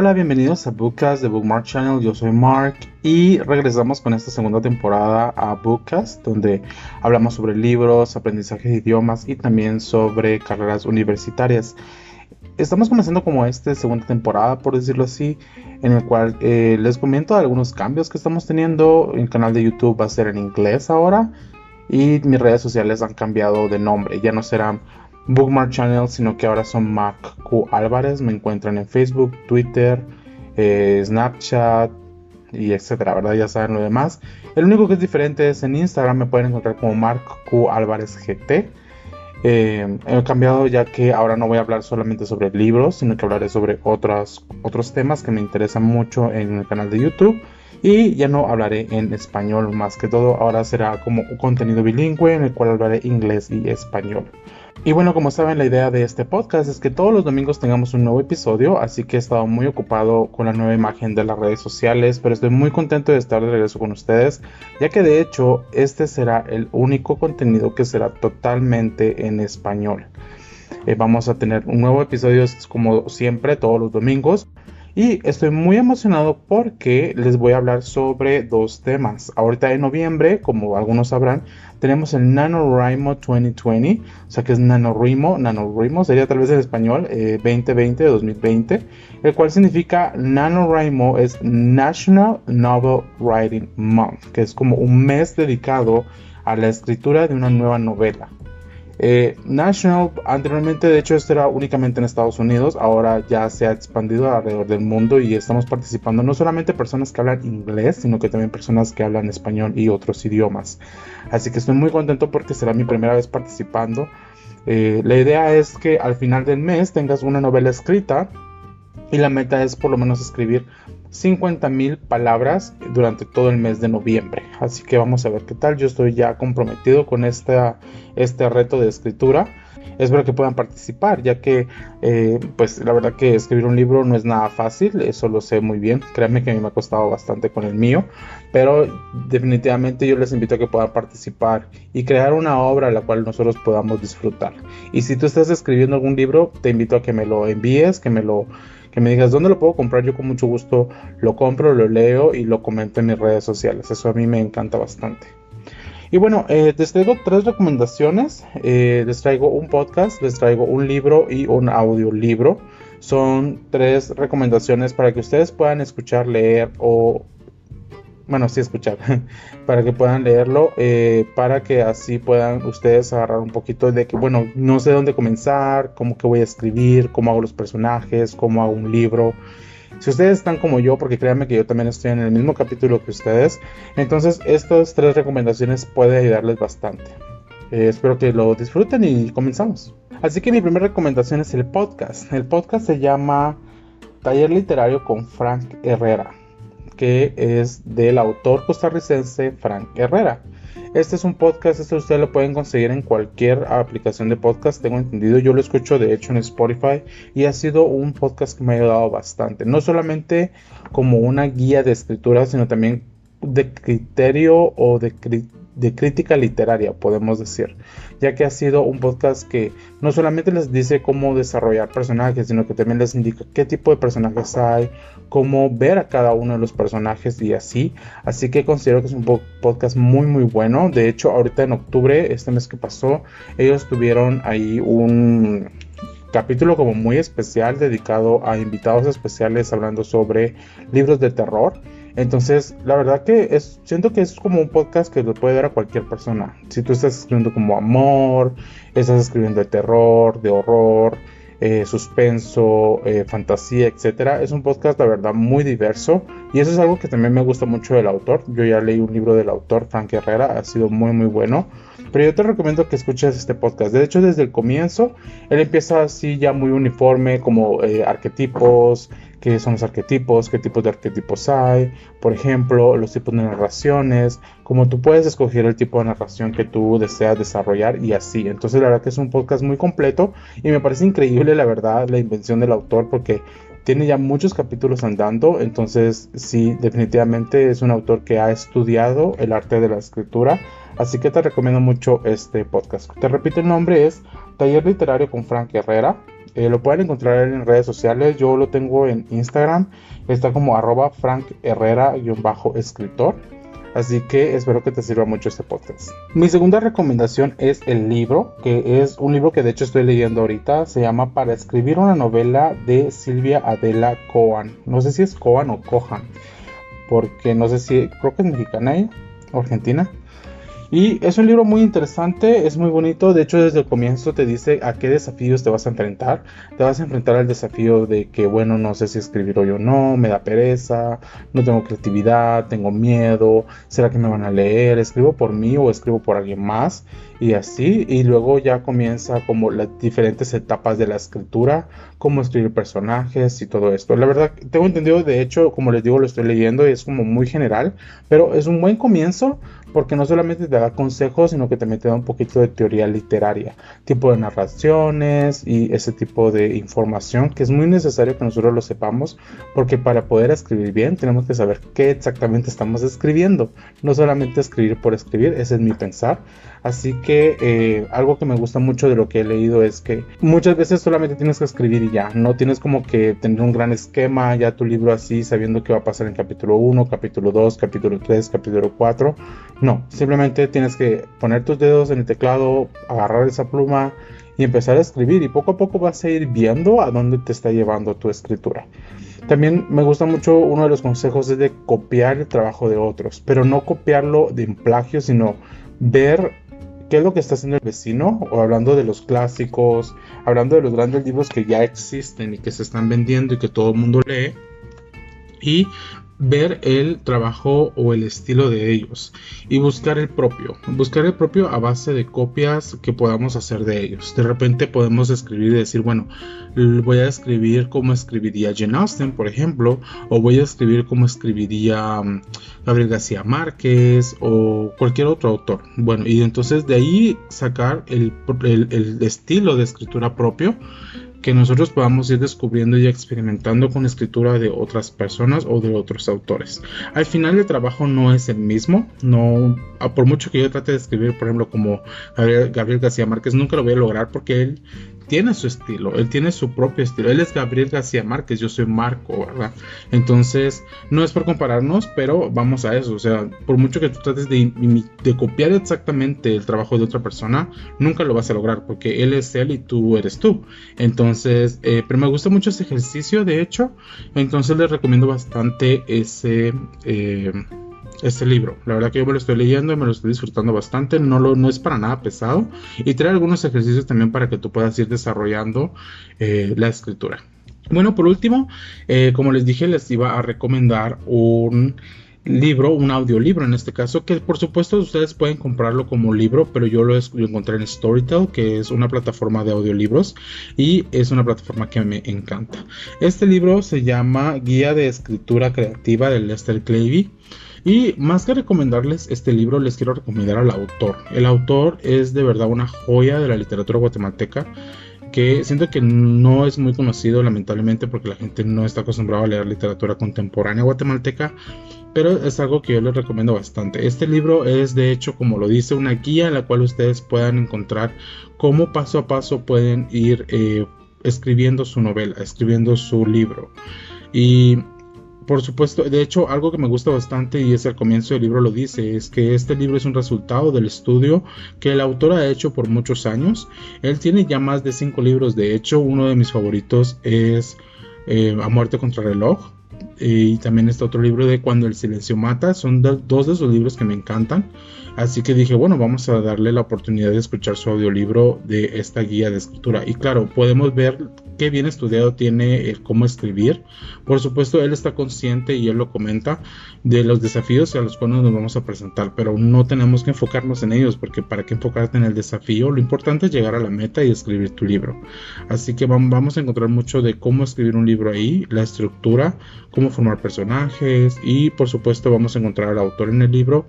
Hola, bienvenidos a Bookcast de Bookmark Channel. Yo soy Mark y regresamos con esta segunda temporada a Bookcast, donde hablamos sobre libros, aprendizaje de idiomas y también sobre carreras universitarias. Estamos comenzando como esta segunda temporada, por decirlo así, en el cual eh, les comento algunos cambios que estamos teniendo. El canal de YouTube va a ser en inglés ahora y mis redes sociales han cambiado de nombre. Ya no serán Bookmark Channel, sino que ahora son Mac Q Álvarez. Me encuentran en Facebook, Twitter, eh, Snapchat y etcétera, ¿verdad? Ya saben lo demás. El único que es diferente es en Instagram, me pueden encontrar como Mark Q Álvarez GT. Eh, he cambiado ya que ahora no voy a hablar solamente sobre libros, sino que hablaré sobre otros, otros temas que me interesan mucho en el canal de YouTube. Y ya no hablaré en español más que todo, ahora será como un contenido bilingüe en el cual hablaré inglés y español. Y bueno, como saben, la idea de este podcast es que todos los domingos tengamos un nuevo episodio, así que he estado muy ocupado con la nueva imagen de las redes sociales, pero estoy muy contento de estar de regreso con ustedes, ya que de hecho este será el único contenido que será totalmente en español. Eh, vamos a tener un nuevo episodio como siempre todos los domingos. Y estoy muy emocionado porque les voy a hablar sobre dos temas. Ahorita en noviembre, como algunos sabrán, tenemos el NaNoWriMo 2020, o sea que es NaNoWriMo, NaNoWriMo sería tal vez en español 2020 eh, 2020, el cual significa NaNoWriMo es National Novel Writing Month, que es como un mes dedicado a la escritura de una nueva novela. Eh, National, anteriormente de hecho esto era únicamente en Estados Unidos, ahora ya se ha expandido alrededor del mundo y estamos participando no solamente personas que hablan inglés, sino que también personas que hablan español y otros idiomas. Así que estoy muy contento porque será mi primera vez participando. Eh, la idea es que al final del mes tengas una novela escrita y la meta es por lo menos escribir 50.000 palabras durante todo el mes de noviembre. Así que vamos a ver qué tal. Yo estoy ya comprometido con esta, este reto de escritura. Espero que puedan participar, ya que eh, pues la verdad que escribir un libro no es nada fácil, eso lo sé muy bien. Créanme que a mí me ha costado bastante con el mío, pero definitivamente yo les invito a que puedan participar y crear una obra la cual nosotros podamos disfrutar. Y si tú estás escribiendo algún libro, te invito a que me lo envíes, que me lo que me digas dónde lo puedo comprar, yo con mucho gusto lo compro, lo leo y lo comento en mis redes sociales. Eso a mí me encanta bastante. Y bueno, eh, les traigo tres recomendaciones. Eh, les traigo un podcast, les traigo un libro y un audiolibro. Son tres recomendaciones para que ustedes puedan escuchar, leer o bueno, sí escuchar, para que puedan leerlo, eh, para que así puedan ustedes agarrar un poquito de que, bueno, no sé dónde comenzar, cómo que voy a escribir, cómo hago los personajes, cómo hago un libro. Si ustedes están como yo, porque créanme que yo también estoy en el mismo capítulo que ustedes, entonces estas tres recomendaciones pueden ayudarles bastante. Eh, espero que lo disfruten y comenzamos. Así que mi primera recomendación es el podcast. El podcast se llama Taller Literario con Frank Herrera que es del autor costarricense Frank Herrera. Este es un podcast, este ustedes lo pueden conseguir en cualquier aplicación de podcast, tengo entendido. Yo lo escucho de hecho en Spotify y ha sido un podcast que me ha ayudado bastante. No solamente como una guía de escritura, sino también de criterio o de, de crítica literaria, podemos decir, ya que ha sido un podcast que no solamente les dice cómo desarrollar personajes, sino que también les indica qué tipo de personajes hay, cómo ver a cada uno de los personajes y así. Así que considero que es un podcast muy muy bueno. De hecho, ahorita en octubre, este mes que pasó, ellos tuvieron ahí un capítulo como muy especial dedicado a invitados especiales hablando sobre libros de terror. Entonces, la verdad que es, siento que es como un podcast que lo puede ver a cualquier persona. Si tú estás escribiendo como amor, estás escribiendo de terror, de horror, eh, suspenso, eh, fantasía, etcétera, es un podcast, la verdad, muy diverso. Y eso es algo que también me gusta mucho del autor. Yo ya leí un libro del autor, Frank Herrera, ha sido muy, muy bueno. Pero yo te recomiendo que escuches este podcast. De hecho, desde el comienzo, él empieza así ya muy uniforme, como eh, arquetipos, qué son los arquetipos, qué tipos de arquetipos hay, por ejemplo, los tipos de narraciones, como tú puedes escoger el tipo de narración que tú deseas desarrollar y así. Entonces, la verdad que es un podcast muy completo y me parece increíble, la verdad, la invención del autor porque tiene ya muchos capítulos andando, entonces sí, definitivamente es un autor que ha estudiado el arte de la escritura, así que te recomiendo mucho este podcast. Te repito, el nombre es Taller Literario con Frank Herrera. Eh, lo pueden encontrar en redes sociales. Yo lo tengo en Instagram. Está como arroba Frank Herrera-escritor. Así que espero que te sirva mucho este podcast. Mi segunda recomendación es el libro, que es un libro que de hecho estoy leyendo ahorita. Se llama Para escribir una novela de Silvia Adela Coan. No sé si es Coan o Cohan, porque no sé si, creo que es mexicana ella, o argentina. Y es un libro muy interesante, es muy bonito, de hecho desde el comienzo te dice a qué desafíos te vas a enfrentar. Te vas a enfrentar al desafío de que, bueno, no sé si escribir hoy o no, me da pereza, no tengo creatividad, tengo miedo, ¿será que me van a leer? ¿Escribo por mí o escribo por alguien más? Y así, y luego ya comienza como las diferentes etapas de la escritura, cómo escribir personajes y todo esto. La verdad, tengo entendido, de hecho, como les digo, lo estoy leyendo y es como muy general, pero es un buen comienzo porque no solamente te da consejos, sino que también te da un poquito de teoría literaria, tipo de narraciones y ese tipo de información que es muy necesario que nosotros lo sepamos, porque para poder escribir bien tenemos que saber qué exactamente estamos escribiendo, no solamente escribir por escribir, ese es mi pensar. Así que eh, algo que me gusta mucho de lo que he leído es que muchas veces solamente tienes que escribir y ya, no tienes como que tener un gran esquema, ya tu libro así, sabiendo qué va a pasar en capítulo 1, capítulo 2, capítulo 3, capítulo 4. No, simplemente tienes que poner tus dedos en el teclado, agarrar esa pluma y empezar a escribir y poco a poco vas a ir viendo a dónde te está llevando tu escritura. También me gusta mucho uno de los consejos es de copiar el trabajo de otros, pero no copiarlo de plagio, sino ver qué es lo que está haciendo el vecino, o hablando de los clásicos, hablando de los grandes libros que ya existen y que se están vendiendo y que todo el mundo lee, y ver el trabajo o el estilo de ellos y buscar el propio. Buscar el propio a base de copias que podamos hacer de ellos. De repente podemos escribir y decir, bueno, voy a escribir como escribiría Jane Austen, por ejemplo, o voy a escribir como escribiría mm, Gabriel García Márquez o cualquier otro autor. Bueno, y entonces de ahí sacar el, el estilo de escritura propio que nosotros podamos ir descubriendo y experimentando con escritura de otras personas o de otros autores. Al final el trabajo no es el mismo, no por mucho que yo trate de escribir, por ejemplo, como Gabriel, Gabriel García Márquez, nunca lo voy a lograr porque él tiene su estilo, él tiene su propio estilo. Él es Gabriel García Márquez, yo soy Marco, ¿verdad? Entonces, no es por compararnos, pero vamos a eso. O sea, por mucho que tú trates de, copiar exactamente el trabajo de otra persona, nunca lo vas a lograr, porque él es él y tú eres tú. Entonces, eh, pero me gusta mucho ese ejercicio, de hecho. Entonces, les recomiendo bastante ese. Eh, este libro. La verdad que yo me lo estoy leyendo y me lo estoy disfrutando bastante. No, lo, no es para nada pesado. Y trae algunos ejercicios también para que tú puedas ir desarrollando eh, la escritura. Bueno, por último, eh, como les dije, les iba a recomendar un libro, un audiolibro en este caso, que por supuesto ustedes pueden comprarlo como libro, pero yo lo, encontré en Storytel, que es una plataforma de audiolibros y es una plataforma que me encanta. Este libro se llama Guía de Escritura Creativa de Lester Clavey. Y más que recomendarles este libro, les quiero recomendar al autor. El autor es de verdad una joya de la literatura guatemalteca que siento que no es muy conocido lamentablemente porque la gente no está acostumbrada a leer literatura contemporánea guatemalteca, pero es algo que yo les recomiendo bastante. Este libro es de hecho, como lo dice, una guía en la cual ustedes puedan encontrar cómo paso a paso pueden ir eh, escribiendo su novela, escribiendo su libro. Y por supuesto, de hecho, algo que me gusta bastante y es el comienzo del libro lo dice, es que este libro es un resultado del estudio que el autor ha hecho por muchos años. Él tiene ya más de cinco libros, de hecho, uno de mis favoritos es eh, A muerte contra reloj. Y también está otro libro de Cuando el silencio mata. Son dos de esos libros que me encantan. Así que dije, bueno, vamos a darle la oportunidad de escuchar su audiolibro de esta guía de escritura. Y claro, podemos ver qué bien estudiado tiene el cómo escribir. Por supuesto, él está consciente y él lo comenta de los desafíos a los cuales nos vamos a presentar, pero no tenemos que enfocarnos en ellos porque para qué enfocarte en el desafío, lo importante es llegar a la meta y escribir tu libro. Así que vamos a encontrar mucho de cómo escribir un libro ahí, la estructura, cómo formar personajes y por supuesto vamos a encontrar al autor en el libro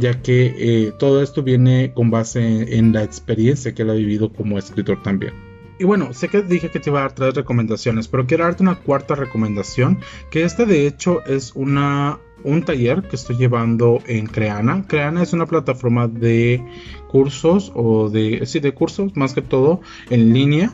ya que eh, todo esto viene con base en, la experiencia que él ha vivido como escritor también. Y bueno, sé que dije que te iba a dar tres recomendaciones, pero quiero darte una cuarta recomendación, que este de hecho es una un taller que estoy llevando en Creana. Creana es una plataforma de cursos o de sí, de cursos más que todo en línea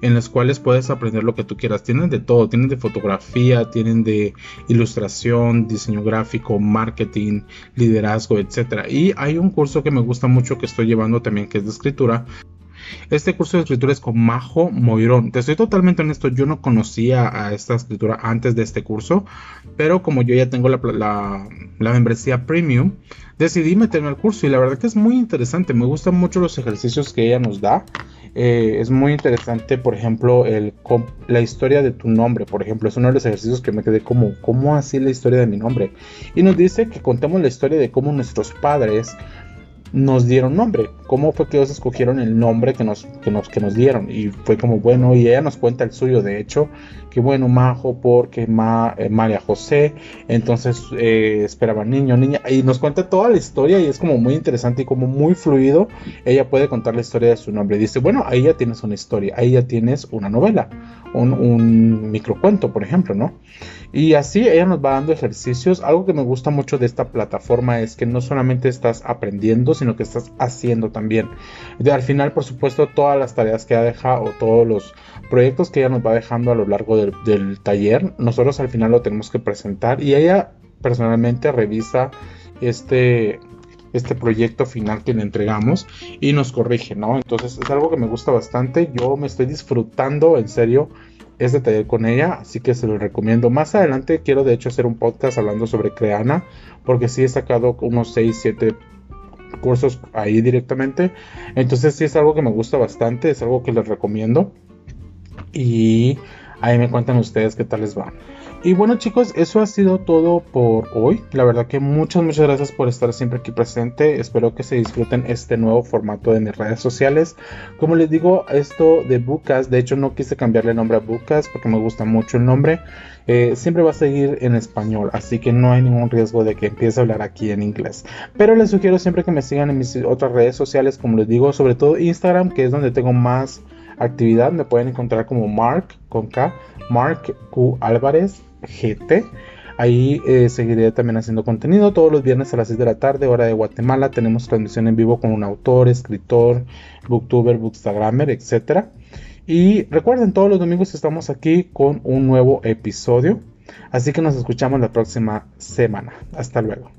en las cuales puedes aprender lo que tú quieras. Tienen de todo, tienen de fotografía, tienen de ilustración, diseño gráfico, marketing, liderazgo, etc. Y hay un curso que me gusta mucho que estoy llevando también que es de escritura. Este curso de escritura es con Majo Moirón. Te estoy totalmente honesto, yo no conocía a esta escritura antes de este curso, pero como yo ya tengo la, la, la membresía premium, decidí meterme al curso y la verdad que es muy interesante. Me gustan mucho los ejercicios que ella nos da. Eh, es muy interesante, por ejemplo, el, la historia de tu nombre, por ejemplo, es uno de los ejercicios que me quedé como, ¿cómo así la historia de mi nombre? Y nos dice que contemos la historia de cómo nuestros padres nos dieron nombre, cómo fue que ellos escogieron el nombre que nos, que nos, que nos dieron. Y fue como, bueno, y ella nos cuenta el suyo, de hecho, que bueno, Majo, porque Ma, eh, María José, entonces eh, esperaba niño, niña, y nos cuenta toda la historia y es como muy interesante y como muy fluido. Ella puede contar la historia de su nombre. Dice, bueno, ahí ya tienes una historia, ahí ya tienes una novela, un, un microcuento, por ejemplo, ¿no? Y así ella nos va dando ejercicios. Algo que me gusta mucho de esta plataforma es que no solamente estás aprendiendo, sino que estás haciendo también. Y al final, por supuesto, todas las tareas que ella deja o todos los proyectos que ella nos va dejando a lo largo del, taller, nosotros al final lo tenemos que presentar y ella personalmente revisa este este proyecto final que le entregamos y nos corrige, ¿no? Entonces es algo que me gusta bastante, yo me estoy disfrutando en serio este taller con ella, así que se lo recomiendo. Más adelante quiero de hecho hacer un podcast hablando sobre Creana, porque sí he sacado unos 6, 7 cursos ahí directamente. Entonces sí es algo que me gusta bastante, es algo que les recomiendo. Y ahí me cuentan ustedes qué tal les va. Y bueno chicos, eso ha sido todo por hoy. La verdad que muchas, muchas gracias por estar siempre aquí presente. Espero que se disfruten este nuevo formato de mis redes sociales. Como les digo, esto de Bucas, de hecho no quise cambiarle el nombre a Bucas porque me gusta mucho el nombre. Eh, siempre va a seguir en español, así que no hay ningún riesgo de que empiece a hablar aquí en inglés. Pero les sugiero siempre que me sigan en mis otras redes sociales, como les digo, sobre todo Instagram, que es donde tengo más actividad. Me pueden encontrar como Mark con K, Mark Q Álvarez GT. Ahí eh, seguiré también haciendo contenido. Todos los viernes a las 6 de la tarde, hora de Guatemala, tenemos transmisión en vivo con un autor, escritor, booktuber, bookstagrammer, etc. Y recuerden, todos los domingos estamos aquí con un nuevo episodio. Así que nos escuchamos la próxima semana. Hasta luego.